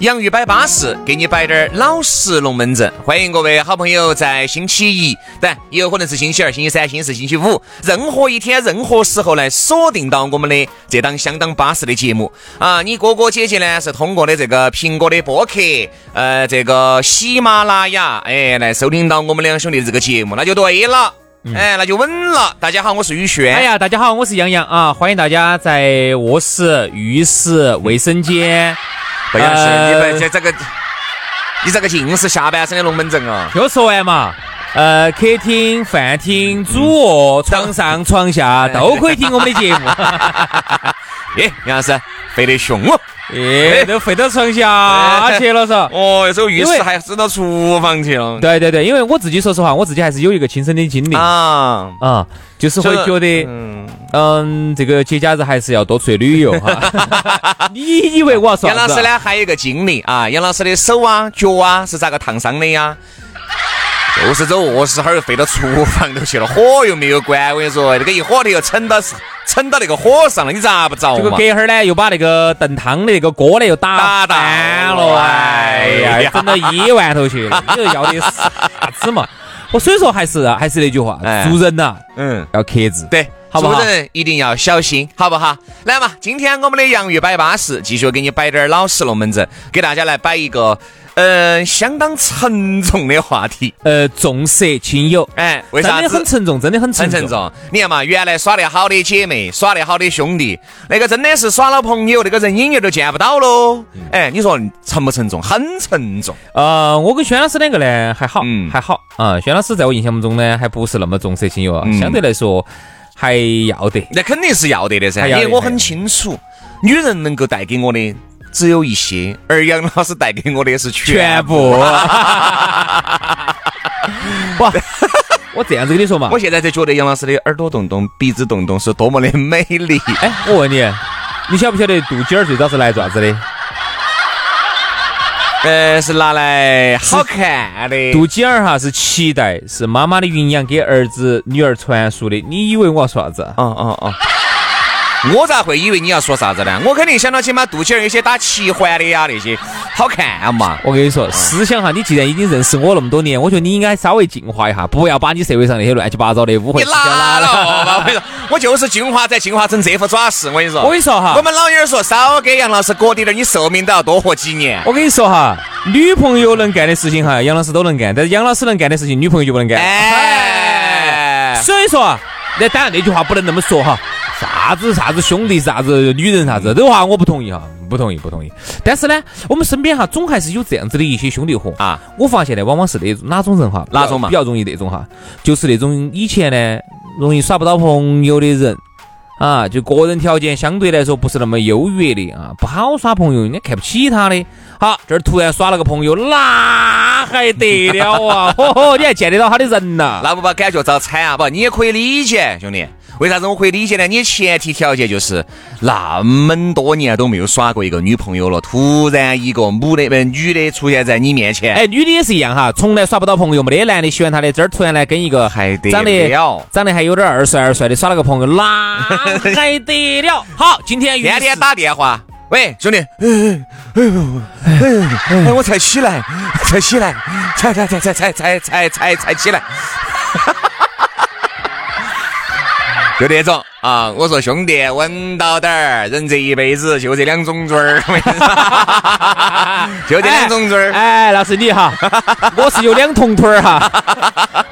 洋芋摆巴适，给你摆点儿老实龙门阵。欢迎各位好朋友在星期一，但也有可能是星期二、星期三、星期四、星期五，任何一天、任何时候来锁定到我们的这档相当巴适的节目啊！你哥哥姐姐呢是通过的这个苹果的播客，呃，这个喜马拉雅，哎，来收听到我们两兄弟这个节目，那就对了，哎，那就稳了。大家好，我是宇轩。哎呀，大家好，我是杨洋啊！欢迎大家在卧室、浴室、卫生间。不要信，你不这这个，你这个尽是下半身的龙门阵哦。就说完嘛，呃，客厅、饭厅、主卧、床上、床下都可以听我们的节目。耶，杨老师肥得凶哦！耶，都飞到床下去了噻。哦，这个浴室还升到厨房去了。对对对，因为我自己说实话，我自己还是有一个亲身的经历啊啊，就是会觉得，嗯，这个节假日还是要多出去旅游哈。你以为我要说？杨老师呢，还有一个经历啊，杨老师的手啊、脚啊是咋个烫伤的呀？就是走卧室哈儿又飞到厨房头去了，火又没有关。我跟你说，那个一火头又撑到撑到那个火上了，你咋不着这个隔哈儿呢，又把那个炖汤的那个锅呢又打翻了，哎呀，整到医院头去了。你说要的啥子嘛？我所以说还是还是那句话，做人呐，嗯，要克制，对，做人一定要小心，好不好？来嘛，今天我们的洋芋摆巴适，继续给你摆点儿老实龙门阵，给大家来摆一个。嗯，相当沉重的话题。呃，重色轻友，哎，为啥真的很沉重，真的很沉重。你看嘛，原来耍得好的姐妹，耍得好的兄弟，那个真的是耍了朋友，那个人影儿都见不到喽。哎，你说沉不沉重？很沉重。呃，我跟轩老师两个呢还好，还好啊。轩老师在我印象中呢，还不是那么重色轻友啊，相对来说还要得。那肯定是要得的噻，因为我很清楚，女人能够带给我的。只有一些，而杨老师带给我的是全部。哇，我这样子跟你说嘛，我现在才觉得杨老师的耳朵洞洞、鼻子洞洞是多么的美丽。哎，我问你，你晓不晓得肚脐儿最早是来做啥子的？呃，是拿来好看的。肚脐儿哈是脐带，是妈妈的营养给儿子、女儿传输的。你以为我要说啥子？哦哦哦。我咋会以为你要说啥子呢？我肯定想到起嘛肚脐儿有些打七环的呀，那些好看嘛。我跟你说，思想哈，你既然已经认识我那么多年，我觉得你应该稍微进化一下，不要把你社会上那些乱七八糟的污秽思想拉了。我跟你说，我就是进化再进化成这副爪式。我跟你说，我跟你说哈，我们老娘儿说少给杨老师裹点点，你寿命都要多活几年。我跟你说哈，女朋友能干的事情哈，杨老师都能干，但是杨老师能干的事情，女朋友就不能干。哎，所以说，那当然那句话不能那么说哈。啥子啥子兄弟啥子女人啥子，这话我不同意哈，不同意不同意。但是呢，我们身边哈总还是有这样子的一些兄弟伙啊。我发现呢，往往是那种哪种人哈，哪种嘛，比较容易那种哈，就是那种以前呢容易耍不到朋友的人啊，就个人条件相对来说不是那么优越的啊，不好耍朋友，人家看不起他的。好，这儿突然耍了个朋友，那还得了啊？嚯嚯，你还见得到他的人呐？那不把感觉遭惨啊？不，你也可以理解，兄弟。为啥子我可以理解呢？你前提条件就是那么多年都没有耍过一个女朋友了，突然一个母的不女的出现在你面前，哎，女的也是一样哈，从来耍不到朋友，没得男的喜欢她的，这儿突然来跟一个 还得长得长得还有点二帅二帅的耍了个朋友，那还得了？好，今天天天打电话，喂，兄弟，哎，我才起来，才起来，才才才才才才才才才起来。就那种啊，我说兄弟，稳到点儿，人这一辈子就这两种嘴儿，就这两种嘴儿。哎，那是你哈，我是有两铜腿儿哈，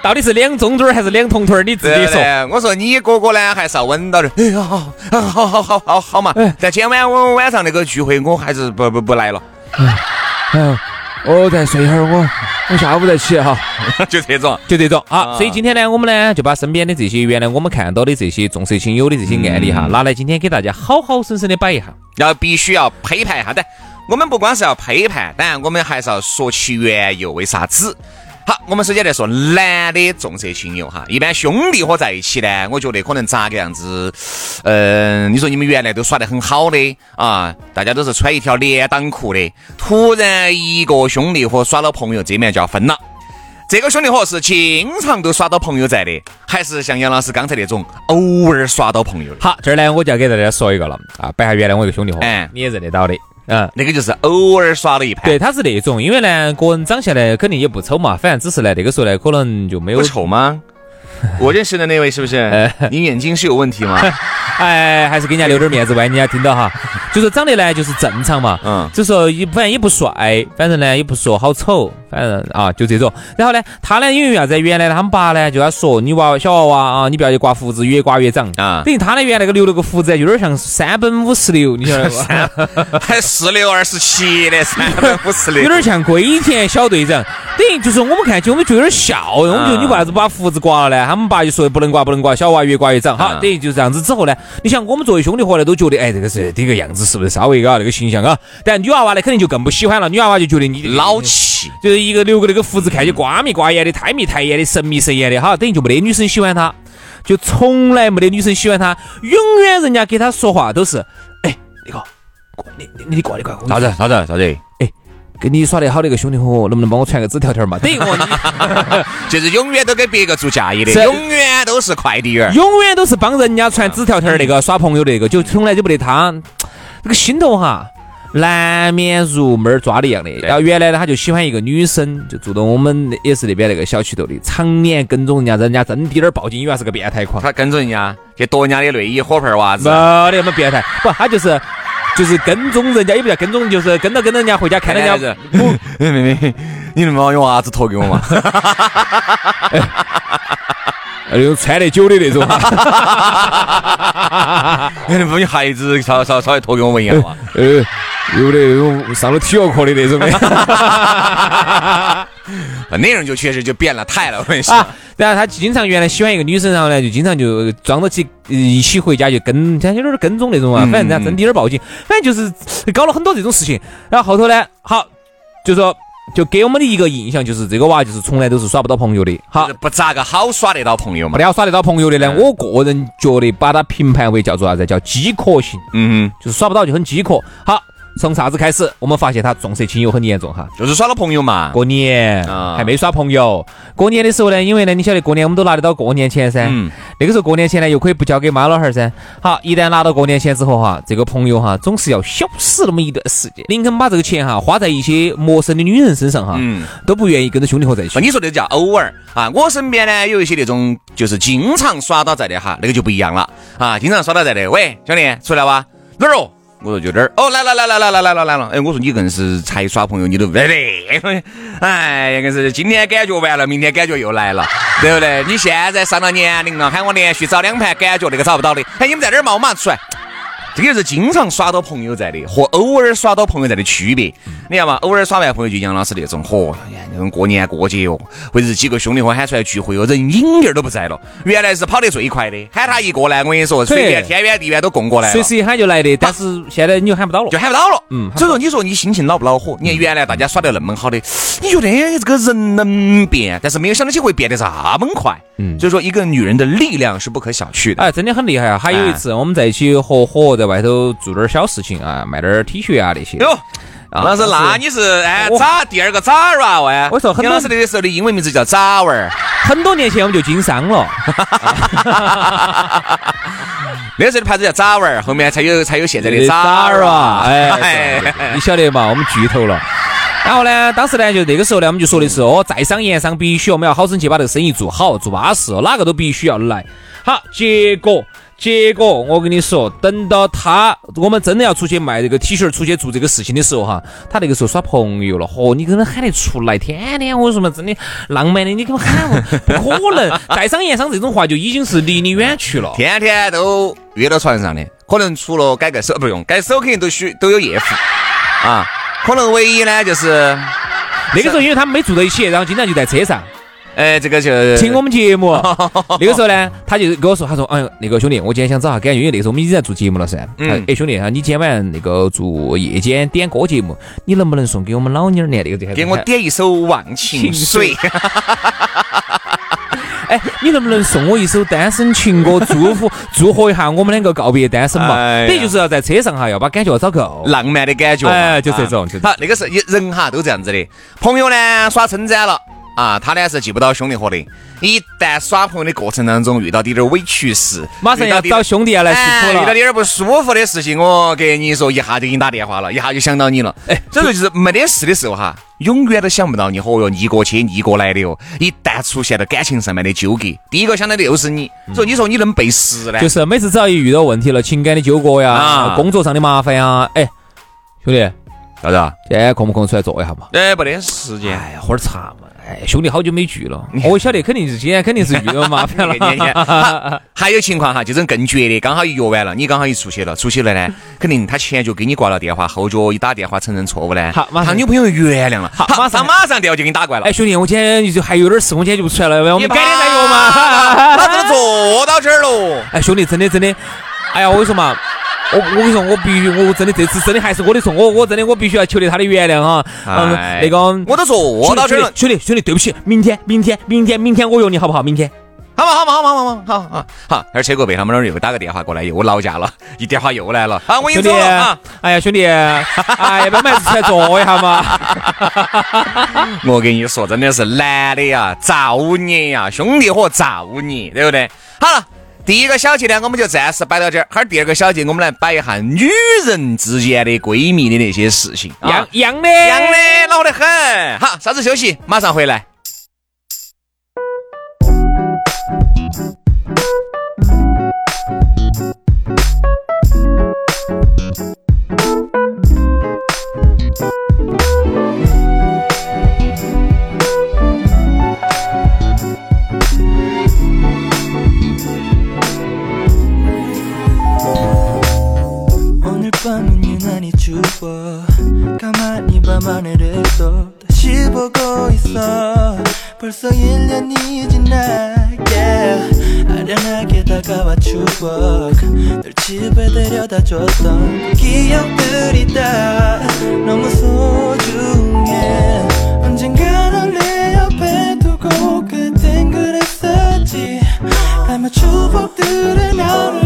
到底是两中嘴儿还是两铜腿儿？你自己说。我说你哥哥呢，还是要稳到点儿。哎呀，好，好好好好好嘛。但今晚我晚上那个聚会，我还是不不不来了。嗯，我再睡一会儿，我我下午再起哈。就这种，就这种啊，所以今天呢，我们呢就把身边的这些原来我们看到的这些重色轻友的这些案例哈，拿来今天给大家好好生生的摆一下。要必须要批判一下的。我们不光是要批判，当然我们还是要说其缘由，为啥子？好，我们首先来说男的重色轻友哈，一般兄弟伙在一起呢，我觉得可能咋个样子？嗯，你说你们原来都耍得很好的啊，大家都是穿一条连裆裤的，突然一个兄弟伙耍了朋友，这面就要分了。这个兄弟伙是经常都耍到朋友在的，还是像杨老师刚才那种偶尔耍到朋友的？好，这儿呢我就要给大家说一个了啊，摆下原来我一个兄弟伙，哎，你也认得到的。嗯，那个就是偶尔耍了一盘。对，他是那种，因为呢，个人长相呢，肯定也不丑嘛，反正只是呢，那个时候呢，可能就没有丑吗？我认识的那位是不是？你眼睛是有问题吗？哎，还是给人家留点面子，万一人家听到哈。就是长得呢，就是正常嘛。嗯。就说也反正也不帅，反正呢也不说好丑，反正啊就这种。然后呢，他呢因为啥子？原来他们爸呢就他说你娃娃小娃娃啊，你不要去刮胡子，越刮越长啊。等于他呢原来那个留了个胡子，有点像三本五十六，你晓得不？还四六二十七的三本五十六，有点像龟田小队长。等于就是我们看起我们就有点笑，我们就你为啥子把胡子刮了呢？他们爸就说不能刮，不能刮，小娃越刮越长。好，等于就这样子之后呢，你想我们作为兄弟伙呢，都觉得哎，这个是这个样子是不是稍微啊那个形象啊？但女娃娃呢，肯定就更不喜欢了。女娃娃就觉得你老气，就是一个留个那个胡子，看起瓜眉瓜眼的，太眉太眼的，神秘神眼的。哈，等于就没得女生喜欢他，就从来没得女生喜欢他，永远人家给他说话都是哎，那个，你你你过来过来，啥子啥子啥子？跟你耍得好的一个兄弟伙，能不能帮我传个纸条条嘛？等于我，就是永远都给别个做嫁衣的，永远都是快递员，永远都是帮人家传纸条条那个耍朋友那个，就从来就不得他这个心头哈，难免如猫儿抓的一样的。然后原来呢，他就喜欢一个女生，就住到我们也是那边那个小区头的，常年跟踪人家，人家真滴点儿报警，以为是个变态狂。他跟踪人家去夺人家的内衣、火盆袜子，没得那么变态，不，他就是。就是跟踪人家，也不叫跟踪，就是跟到跟到人家回家看人家。妹妹，你能帮我用袜子脱给我吗？那种穿得久的那种。你能帮你孩子稍稍稍微脱给我闻一下吗？呃，有的那种上了体育课的那种的。内容就确实就变了态了，我跟你说。然后他经常原来喜欢一个女生，然后呢就经常就装到起一起回家就跟，像有点跟踪那种啊。反正人家真的有点报警，反正就是搞了很多这种事情。然后后头呢，好，就说就给我们的一个印象就是这个娃就是从来都是耍不到朋友的。好，不咋个好耍得到朋友嘛。不好耍得到朋友的呢，我个人觉得把他评判为叫做啥子？叫饥渴型。嗯，就是耍不到就很饥渴。好。从啥子开始？我们发现他重色轻友很严重哈，就是耍了朋友嘛。过年还没耍朋友。过年的时候呢，因为呢，你晓得过年我们都拿得到过年钱噻。嗯。那个时候过年钱呢，又可以不交给妈老汉儿噻。好，一旦拿到过年钱之后哈，这个朋友哈，总是要消失那么一段时间。宁肯把这个钱哈花在一些陌生的女人身上哈，都不愿意跟着兄弟伙在一起。你说的叫偶尔啊？我身边呢有一些那种就是经常耍到在的哈，那个就不一样了啊，经常耍到在的。喂，兄弟，出来哇？哪儿哦？我说就这儿哦，来了来了来了来了来了，哎，我说你硬是才耍朋友，你都不得，哎，硬是今天感觉完了，明天感觉又来了，对不对？你现在上了年龄了，喊我连续找两盘，感觉那个找不到的，哎，你们在这儿嘛？我马上出来。这个是经常耍到朋友在的，和偶尔耍到朋友在的区别。你看嘛，偶尔耍完朋友就杨老师那种，嚯，那种过年过节哦，或者是几个兄弟伙喊出来聚会哦，人影儿都不在了。原来是跑得最快的，喊他一过来，我跟你说，随便天远地远都供过来，随时一喊就来的。但是现在你就喊不到了，就喊不到了。嗯，所以说你说你心情恼不恼火？你看原来大家耍得那么好的，你觉得这个人能变，但是没有想到起会变得这么快。嗯，所以说一个女人的力量是不可小觑的。哎，真的很厉害啊！还有一次我们在一起合伙在外头做点小事情啊，卖点 T 恤啊那些。哟，老师，那你是哎咋第二个咋儿娃娃？我说很多时那个时候的英文名字叫咋娃儿。很多年前我们就经商了。那时候的牌子叫咋娃儿，后面才有才有现在的咋儿啊。哎，你晓得嘛？我们巨头了。然后呢，当时呢，就那个时候呢，我们就说的是哦，在商言商，必须我们要好生去把这个生意做好，做巴适，哪个都必须要来。好，结果结果，我跟你说，等到他我们真的要出去卖这个 T 恤，出去做这个事情的时候哈，他那个时候耍朋友了，嚯，你跟他喊得出来，天天我说嘛，真的浪漫的，你给我喊我，不可能。在商言商这种话就已经是离你远去了，天天都约到船上的，可能除了改个手不用改手，肯定都需都有夜壶啊。可能唯一呢就是那个时候，因为他们没住在一起，然后经常就在车上。哎，这个就听我们节目。那个时候呢，他就跟我说，他说，哎呦，那个兄弟，我今天想找下感觉，因为那时候我们已经在做节目了噻。嗯。哎，兄弟哈，你今天晚上那个做夜间点歌节目，你能不能送给我们老妞儿呢？那个给我点一首《忘情水》。哎，你能不能送我一首单身情歌，祝福 祝贺一下我们两个告别单身嘛？等于就是要在车上哈，要把感觉找够，浪漫的感觉。哎，就这种。好，那个是人哈都这样子的，朋友呢耍称赞了。啊，他呢是记不到兄弟伙的。一旦耍朋友的过程当中遇到点点委屈事，马上要找兄弟要来诉苦了。遇到点点不舒服的事情，我给你说，一下就给你打电话了，一下就想到你了。哎，所以说就是没得事的时候哈，永远都想不到你。哦哟，逆过去逆过来的哟。一旦出现了感情上面的纠葛，第一个想到的又是你。所以你说你能背时呢？就是每次只要一遇到问题了，情感的纠葛呀，工作上的麻烦呀，哎，兄弟，咋子啊？今天空不空出来坐一下嘛？哎，没得时间。哎呀，喝点茶嘛。哎，兄弟，好久没聚了，我晓得肯定是今天肯定是遇到麻烦了。还有情况哈，这种更绝的，刚好一约完了，你刚好一出去了，出去了呢，肯定他前脚给你挂了电话，后脚一打电话承认错误呢，好，他女朋友原谅了，好，马上马上电话就给你打过来了。哎，兄弟，我今天就还有点事，我今天就不出来了，我们改天再约嘛。老子坐到这儿了。哎，兄弟，真的真的，哎呀，我跟你说嘛。我我跟你说，我必须，我真的这次真的还是我的错，我我真的我必须要求得他的原谅哈。嗯，那个我都说到这兄弟兄弟，对不起，明天明天明天明天我约你好不好？明天，好嘛好嘛好嘛好嘛好好好。那车过背，他们那儿又打个电话过来，又老家了，一电话又来了。啊，我跟你说啊，哎呀兄弟，哎，要不要还是来坐一下嘛？我跟你说，真的是男的呀，造孽呀，兄弟伙造孽，对不对？好了。第一个小节呢，我们就暂时摆到这儿。哈儿，第二个小节，我们来摆一下女人之间的闺蜜的那些事情。样样的，样的，老得很。好，稍事休息，马上回来。 추워 가만히 밤하늘을 또 다시 보고 있어. 벌써 1년이 지나야 아련하게 다가와 추억 널 집에 데려다 줬던 그 기억들이 다 너무 소중해. 언젠가 널내 옆에 두고 그땐 그랬었지. 아마 추억들은 나를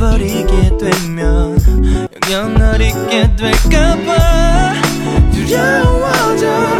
버리게 되면 영영 널 잊게 될까봐 두려워져.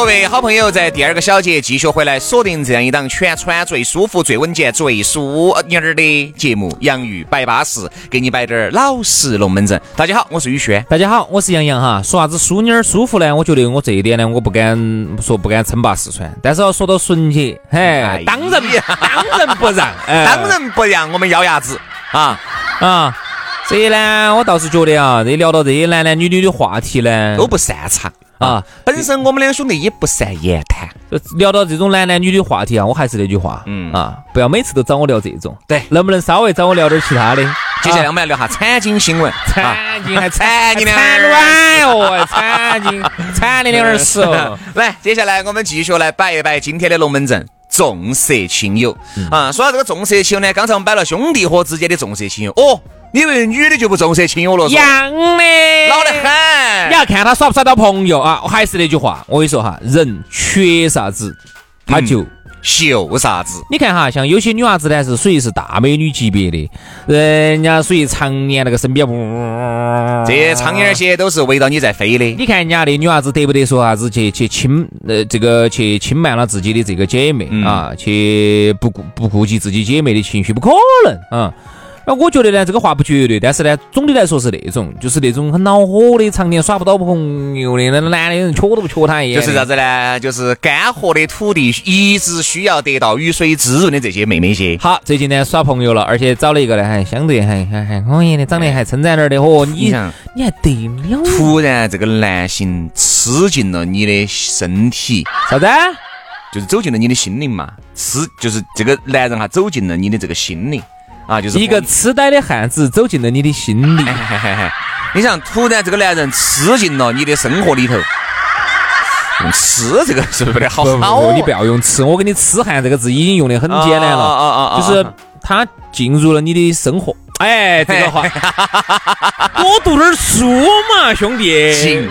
各位好朋友在第二个小节继续回来锁定这样一档全川最舒服、最稳健、最淑妮儿的节目《洋芋摆巴士》，给你摆点儿老实龙门阵。大家好，我是宇轩。大家好，我是杨洋哈。说啥子淑妮儿舒服呢？我觉得我这一点呢，我不敢说不敢称霸四川，但是要说到纯洁，嘿，当仁当仁不让，当仁不让，我们咬牙子啊啊！所以呢，我倒是觉得啊，这聊到这些男男女女的话题呢，都不擅长。啊，本身我们两兄弟也不善言谈，聊到这种男男女的话题啊，我还是那句话，嗯。啊，不要每次都找我聊这种，对，能不能稍微找我聊点其他的？接下来我们来聊下产经新闻，产经还产你产卵哦，产经产的两耳屎哦。来，接下来我们继续来摆一摆今天的龙门阵，重色轻友。啊。说到这个重色轻友呢，刚才我们摆了兄弟伙之间的重色轻友。哦。你以为女的就不重色轻友了？一样的，老得很。你要看他耍不耍到朋友啊？我还是那句话，我跟你说哈，人缺啥子，他就秀啥子。你看哈，像有些女娃子呢是属于是大美女级别的，人家属于常年那个身边呜，这些苍蝇些都是围到你在飞的。你看人家的女娃子得不得说啥子去去轻呃这个去轻慢了自己的这个姐妹啊？去不顾不顾及自己姐妹的情绪？不可能啊！那我觉得呢，这个话不绝对，但是呢，总的来说是那种，就是那种很恼火的，常年耍不到朋友的，那男的人瞧都不缺他一眼。就是啥子呢？就是干涸的土地一直需要得到雨水滋润的这些妹妹些。好，最近呢耍朋友了，而且找了一个呢，还相对还还还可以的，长得还称赞点的。嚯，你你还得了？突然这个男性吃进了你的身体，啥子？就是走进了你的心灵嘛？吃就是这个男人哈，走进了你的这个心灵。啊，就是一个痴呆的汉子走进了你的心里。你想，突然这个男人吃进了你的生活里头，用吃这个是不是好好？你不要用吃，我给你“痴汉”这个字已经用的很简单了。啊啊啊！就是他进入了你的生活。哎，这个话，多读点书嘛，兄弟。进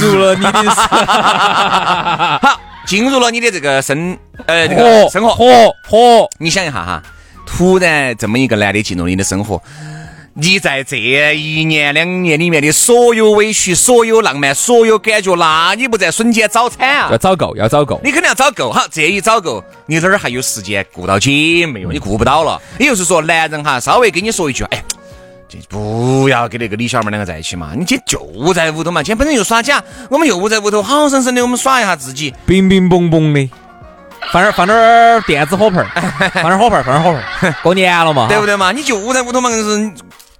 入了你的生，好，进入了你的这个生，呃，这个生活。活活，你想一下哈。突然这么一个男的进入你的生活，你在这一年两年里面的所有委屈、所有浪漫、所有感觉，那你不在瞬间找惨啊？要找够，要找够，你肯定要找够。好，这一找够，你哪儿还有时间顾到姐妹哟？你顾不到了。也就是说，男人哈，稍微跟你说一句，哎，就不要跟那个李小妹两个在一起嘛。你今天就在屋头嘛，今天本身又耍假，我们又不在屋头，好生生的我们耍一下自己，冰冰嘣嘣的。放点放点电子火盆儿，放点火盆儿，放点火盆儿。过年了嘛，对不对嘛？你就在屋头嘛，是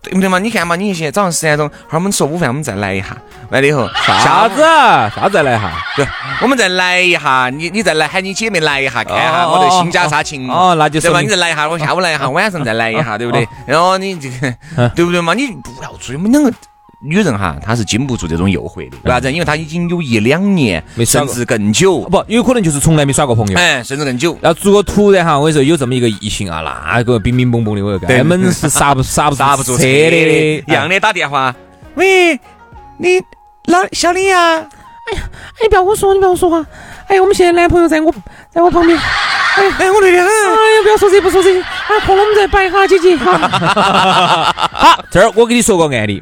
对不对嘛？你看嘛，你现在早上十点钟，哈儿我们吃午饭，我们再来一下，完了以后啥子？啥再来一下？对，我们再来一下，你你再来喊你姐妹来一下，看下我的新家啥情哦，那就对吧？你再来一下，我下午来一下，晚上再来一下，对不对？然后你这个对不对嘛？你不要注意，我们两个。女人哈，她是经不住这种诱惑的，为啥子？因为她已经有一两年，甚至更久，不，有可能就是从来没耍过朋友，哎，甚至更久。要如果突然哈，我跟你说有这么一个异性啊，那个冰冰蹦蹦的，我根本是刹不 刹不刹不住车的，一样的打电话，喂，你老小李呀？哎呀，哎，不要我说，你不要说话。哎呀，我们现在男朋友在我，在我旁边。哎，哎，我累得很。哎呀，不要说这，不说这，哎，空了我们再摆哈，姐姐。好，这儿我给你说个案例。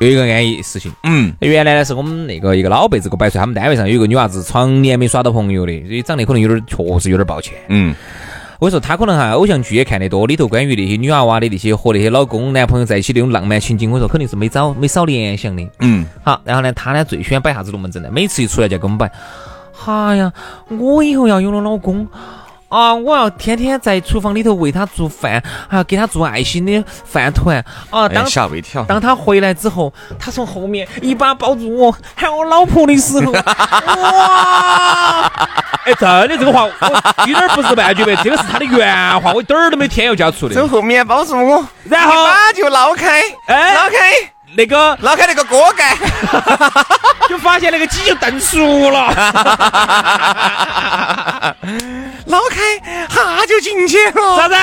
有一个安逸事情，嗯，原来呢是我们那个一个老辈子给我摆出来，他们单位上有一个女娃子，常年没耍到朋友的，所以长得可能有点，确实有点抱歉，嗯，我说他可能哈偶像剧也看得多，里头关于那些女娃娃的那些和那些老公男朋友在一起那种浪漫情景，我说肯定是没找没少联想的，嗯，好，然后呢，他呢最喜欢摆啥子龙门阵呢？每次一出来就跟我们摆，哎呀，我以后要有了老公。啊，我要天天在厨房里头为他做饭，还要给他做爱心的饭团啊。当吓我一跳。当他回来之后，他从后面一把抱住我，喊我老婆的时候，哇！哎，真的这个话，我一点不是半句白，这个是他的原话，我一点儿都没添油加醋的。从后面抱住我，然后把就捞开，哎，捞开那个捞开那个锅盖，就发现那个鸡就炖熟了。捞开，哈就进去了。啥子？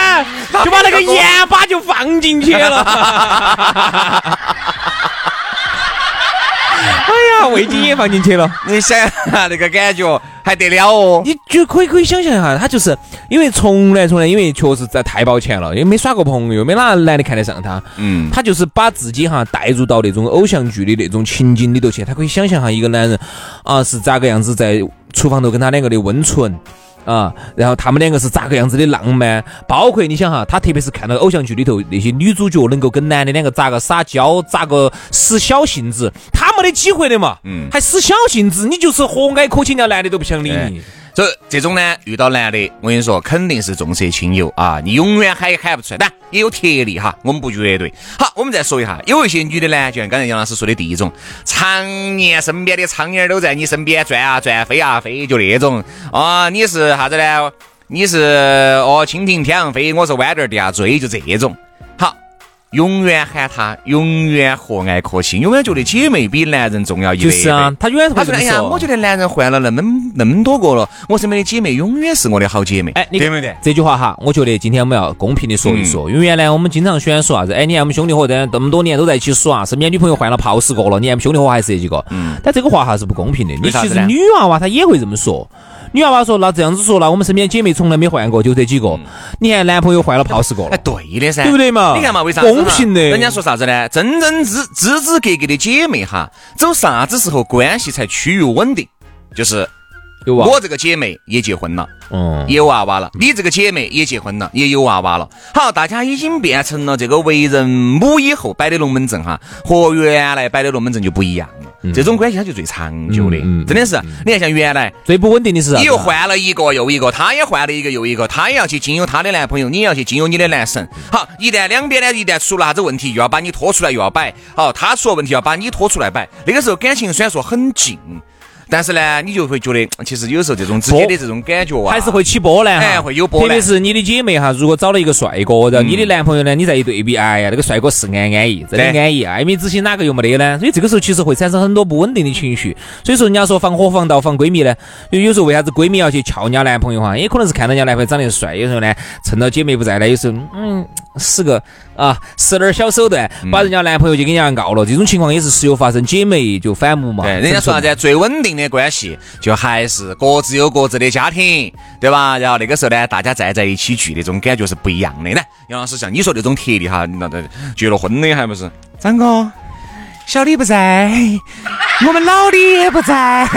就把那个盐巴就放进去了。哎呀，味精也放进去了。你想那个感觉还得了哦？你就可以可以想象一下，他就是因为从来从来，因为确实在太抱歉了，因为没耍过朋友，没哪个男的看得上他。嗯，他就是把自己哈带入到那种偶像剧的那种情景里头去，他可以想象哈一个男人啊是咋个样子在厨房头跟他两个的温存。啊，然后他们两个是咋个样子的浪漫？包括你想哈，他特别是看到偶像剧里头那些女主角能够跟男的两个咋个撒娇，咋个使小性子，他没得机会的嘛。嗯，还使小性子，你就是和蔼可亲，人家男的都不想理你。这这种呢，遇到男的，我跟你说，肯定是重色轻友啊！你永远喊也喊不出来，但也有特例哈，我们不绝对。好，我们再说一下，有一些女的呢，就像刚才杨老师说的第一种，常年身边的苍蝇都在你身边转啊转，飞啊飞，就那种啊，你是啥子呢？你是哦，蜻蜓天上飞，我是豌豆地下追，就这种。永远喊他，永远和蔼可亲，永远觉得姐妹比男人重要一倍。就是啊，他永远他说：“哎呀，我觉得男人换了那么那么多个了，我身边的姐妹永远是我的好姐妹。”哎，对不对？这句话哈，我觉得今天我们要公平的说一说，因为原来我们经常喜欢说啥子？哎，你看我们兄弟伙在这么多年都在一起耍，身边女朋友换了泡十个了，你看我们兄弟伙还是这几个。嗯。但这个话哈是不公平的。你其实女娃娃她也会这么说。女娃娃说：“那这样子说，那我们身边姐妹从来没换过，就这几个。你看男朋友换了泡十个了。”哎，对的噻，对不对嘛？你看嘛，为啥公平的？人家说啥子呢？真真知知知格格的姐妹哈，走啥子时候关系才趋于稳定？就是。我这个姐妹也结婚了，嗯，也有娃娃了。你这个姐妹也结婚了，也有娃娃了。好，大家已经变成了这个为人母以后摆的龙门阵哈，和原来摆的龙门阵就不一样了。这种关系它就最长久的，真的是。你看，像原来最不稳定的是，你又换了一个又一个，他也换了一个又一个，他也要去经由他的男朋友，你也要去经由你的男神。好，一旦两边呢，一旦出了啥子问题，又要把你拖出来，又要摆。好，他出了问题，要把你拖出来摆。那个时候感情虽然说很近。但是呢，你就会觉得，其实有时候这种直接的这种感觉啊，还是会起波澜哈，会有波澜。特别是你的姐妹哈，如果找了一个帅哥，然后你的男朋友呢，你再一对比，哎呀，那个帅哥是安安逸，真的安逸，爱美之心哪个又没得呢？所以这个时候其实会产生很多不稳定的情绪。所以说，人家说防火防盗防闺蜜呢，有有时候为啥子闺蜜要去撬人家男朋友哈？也可能是看到人家男朋友长得帅，有时候呢，趁到姐妹不在呢，有时候嗯，使个啊，使点小手段，把人家男朋友就给人家告了。这种情况也是时有发生，姐妹就反目嘛。对，人家说啥子？最稳定的关系。就还是各自有各自的家庭，对吧？然后那个时候呢，大家站在一起聚那种感觉是不一样的。呢。杨老师像你说那种特例哈，那那结了婚的还不是？张哥，小李不在，我们老李也不在。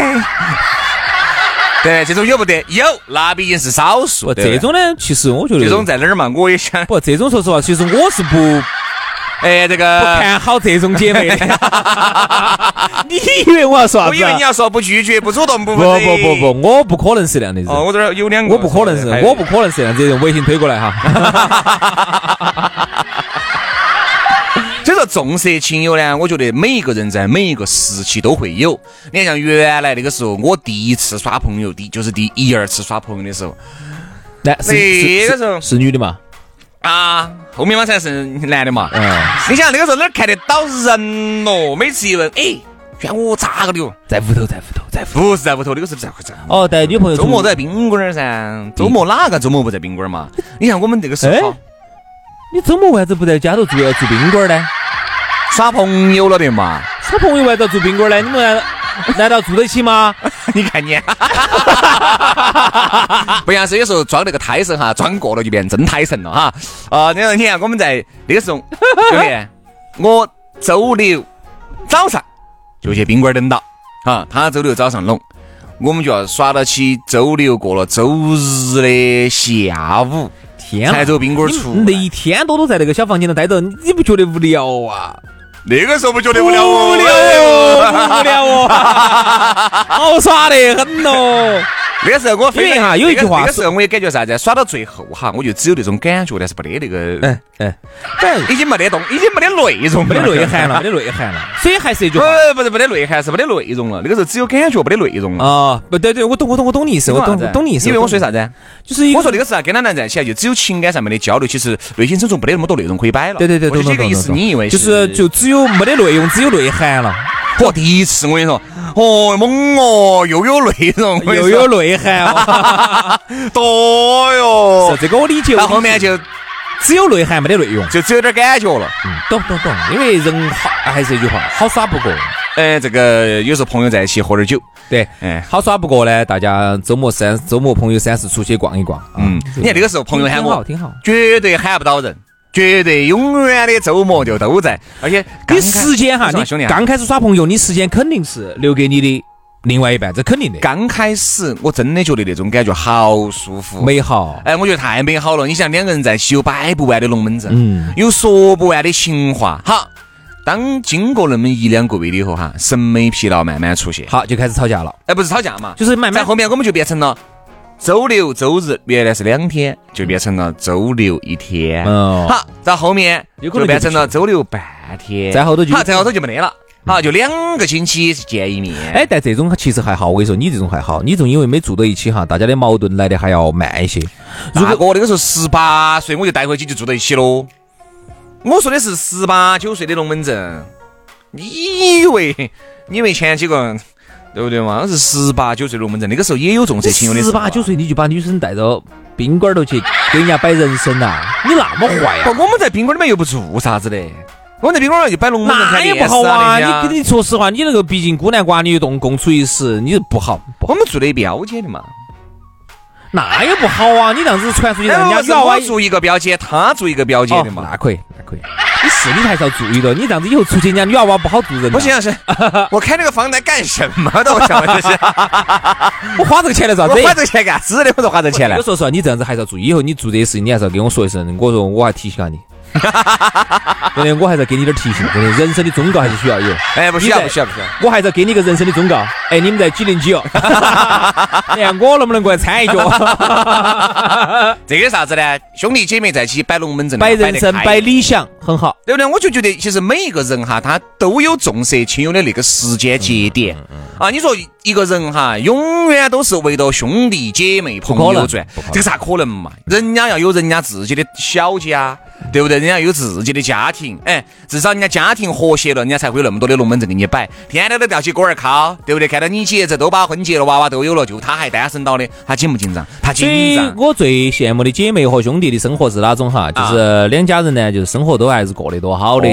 对，这种有不得？有，那毕竟是少数。这种呢，其实我觉得这种在哪儿嘛？我也想。不，这种说实话，其实我是不。哎，这个不看好这种姐妹的，你以为我要说啥子？我以为你要说不拒绝、不主动、不不不不不，我不可能是这样的人。哦，我这儿有两个，我不可能是，我不可能是这样子人。微信推过来哈。重色轻友呢，我觉得每一个人在每一个时期都会有。你看，像原来那个时候，我第一次耍朋友，第就是第一二次耍朋友的时候，那那个时候是女的嘛？啊，后面嘛才是男的嘛。嗯，你想那个时候哪看得到人咯？每次一问，哎，选我咋个的哟？在屋头，在屋头，在屋，不是在屋头，那个是在在。哦，带女朋友。周末在宾馆噻，周末哪个周末不在宾馆嘛？你看我们这个时候，你周末为啥子不在家头住要住宾馆呢？耍朋友了的嘛？耍朋友为啥住宾馆呢？你们 难道住得起吗？你看你，不像是有时候装那个胎神哈，装过了就变真胎神了哈。啊，你看，你看，我们在那个时候，兄弟，我周六早上就去宾馆等到，啊，他周六早上弄，我们就要耍到起周六过了周日的下午，天才走宾馆出。那一天多都在那个小房间头待着，你不觉得无聊啊？那个时候不觉得无聊哦，无聊哦，无聊哦，好耍得很哦。那个时候我因为哈有一句话那个时候我也感觉啥子，耍到最后哈，我就只有那种感觉，但是没得那个，嗯嗯，已经没得动，已经没得内容，没得内涵了，没得内涵了。所以还是一句话，不是没得内涵，是没得内容了。那个时候只有感觉，没得内容了。啊，不对对，我懂我懂我懂你意思，我懂懂你意思。因为我说啥子？就是我说那个时候跟他男在一起，就只有情感上面的交流，其实内心深处没得那么多内容可以摆了。对对对，懂懂懂。意思，你以为就是就只有没得内容，只有内涵了。嚯，第一次我跟你说，哦，猛哦，又有内容，又有内涵，多哟。是这个我理解。到后面就只有内涵没得内容，就只有点感觉了。嗯，懂懂懂。因为人好，还是一句话，好耍不过。哎，这个有时候朋友在一起喝点酒，对，哎，好耍不过呢。大家周末三周末朋友三四出去逛一逛。嗯，你看那个时候朋友喊我，挺好，绝对喊不到人。绝对永远的周末就都在，而且你时间哈，你兄弟刚开始耍朋友，你时间肯定是留给你的另外一半，这肯定的。刚开始我真的觉得那种感觉好舒服、美好，哎，我觉得太美好了。你想两个人在一起有摆不完的龙门阵，嗯，有说不完的情话。好，当经过那么一两个月以后哈，审美疲劳慢慢出现，好就开始吵架了。哎，不是吵架嘛，就是慢慢后面我们就变成了。周六周日原来是两天，就变成了周六一天。嗯，好，到后面就变成了周六半天。再后头就好，再后头就没得了。好，就两个星期见一面。哎，但这种其实还好。我跟你说，你这种还好，你这种因为没住到一起哈，大家的矛盾来的还要慢一些。如果我那个时候十八岁，我就带回去就住到一起喽。我说的是十八九岁的龙门阵，你以为你以为前几个？对不对嘛？是十八九岁龙门阵，那个时候也有重色轻友的。十八九岁你就把女生带到宾馆头去给人家摆人生呐？你那么坏呀？我们在宾馆里面又不做啥子的，我们在宾馆里面就摆龙门阵那也不好啊！你跟你说实话，你那个毕竟孤男寡女共共处一室，你不好。我们住的标间的嘛，那也不好啊！你这样子传出去，人家是我做一个标间，他做一个标间的嘛，那可以，那可以。你是你还是要注意的，你这样子以后出去，人家女娃娃不好做人。不行，是，我开那个房来干什么的？我想问这是，我花这个钱来啥子？我花这个钱干是的，我说花这钱来。我说实话，你这样子还是要注意，以后你做这些事情，你还是要跟我说一声。我说我还提醒下你。真的，我还是要给你点提醒，真的，人生的忠告还是需要有。哎，不需要，不需要，不需要。我还是要给你个人生的忠告。哎，你们在几零几哦？你看我能不能过来掺一脚？这个啥子呢？兄弟姐妹在一起摆龙门阵，摆人生，摆理想，很好，对不对？我就觉得，其实每一个人哈，他都有重色轻友的那个时间节点啊。你说一个人哈，永远都是围着兄弟姐妹朋友转，这个咋可能嘛？人家要有人家自己的小家。对不对？人家有自己的家庭，哎，至少人家家庭和谐了，人家才会有那么多的龙门阵给你摆，天天都吊起锅儿烤，对不对？看到你姐这都把婚结了，娃娃都有了，就他还单身到的，他紧不紧张？他紧张。我最羡慕的姐妹和兄弟的生活是哪种哈？就是两家人呢，就是生活都还是过得多好的，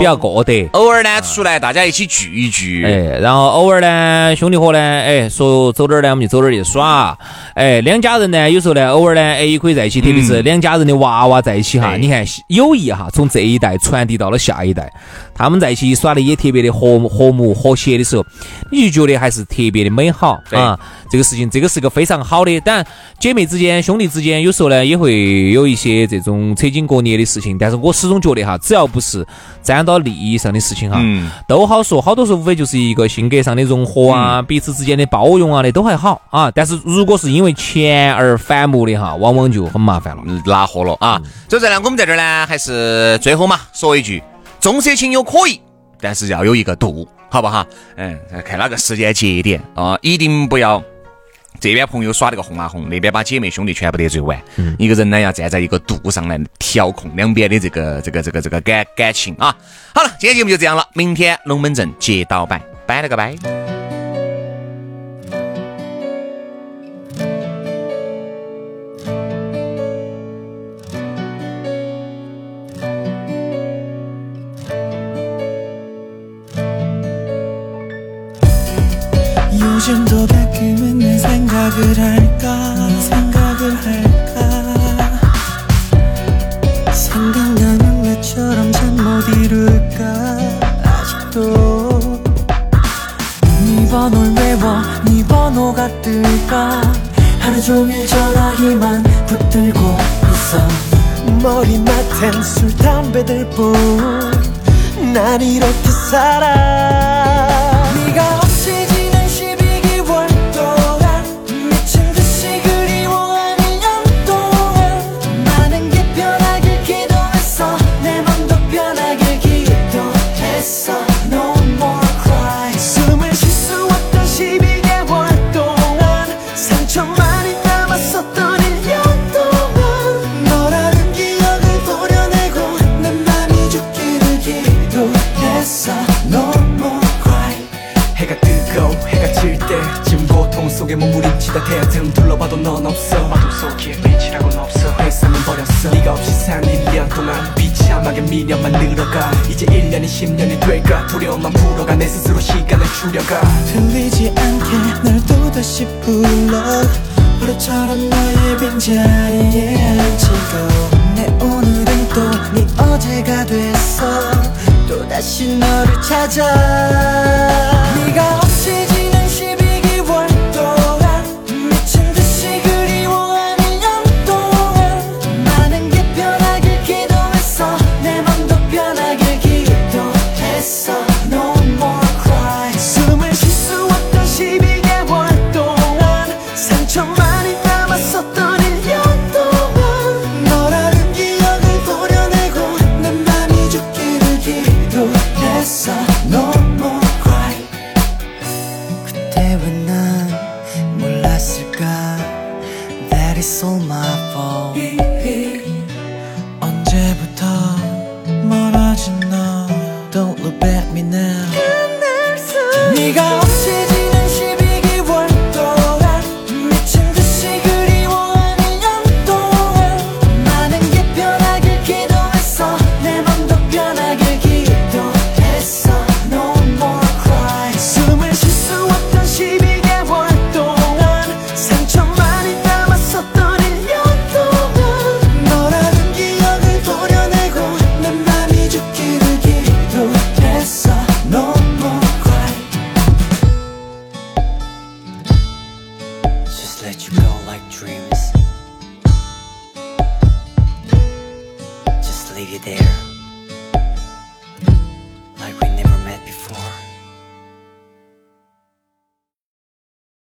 比较过得。偶尔呢出来大家一起聚一聚，哎，然后偶尔呢兄弟伙呢，哎，说走哪儿呢我们就走哪儿去耍，哎，两家人呢有时候呢偶尔呢哎也可以在一起，特别是两家人的娃娃在一起哈，你看。友谊哈，从这一代传递到了下一代，他们在一起耍的也特别的和和睦和谐的时候，你就觉得还是特别的美好啊。这个事情，这个是个非常好的。当然，姐妹之间、兄弟之间，有时候呢也会有一些这种扯筋割裂的事情。但是我始终觉得哈，只要不是沾到利益上的事情哈，都好说。好多时候无非就是一个性格上的融合啊，彼此之间的包容啊的都还好啊。但是如果是因为钱而反目的哈，往往就很麻烦了，拉货了啊。所以呢，我们在这儿呢，还是最后嘛，说一句：重色轻友可以，但是要有一个度，好不好？嗯，看哪个时间节点啊，一定不要。这边朋友耍那个红啊红，那边把姐妹兄弟全部得罪完。一个人呢要站在一个度上来调控两边的这个这个这个这个感感情啊。好了，今天节目就这样了，明天龙门阵接到摆，拜了个拜。 좀더 바뀌면 내 생각을 할까? 내 생각을 할까? 생각나는 내처럼 잠 못 이룰까? 아직도 네 번호를 외워 네 번호가 뜰까? 하루 종일 전화기만 붙들고 있어. 머리맡엔 술 담배들 뿐난 이렇게 살아. 네가 놀랬어. No more cry. 해가 뜨고 해가 질때 지금 고통 속에 몸부림치다 대하등 둘러봐도 넌 없어. 어둠 속에 빛이라고는 없어. 회사는 버렸어. 네가 없이 산 1년 동안 비참하게 미련만 늘어가. 이제 1년이 10년이 될까? 두려움만 풀어가 내 스스로 시간을 줄여가. 들리지 않게 널 또다시 불러. 버릇처럼 너의 빈자리에 앉히고 내 오늘은 또 네 어제가 됐어. 또다시 너를 찾아 네가 없이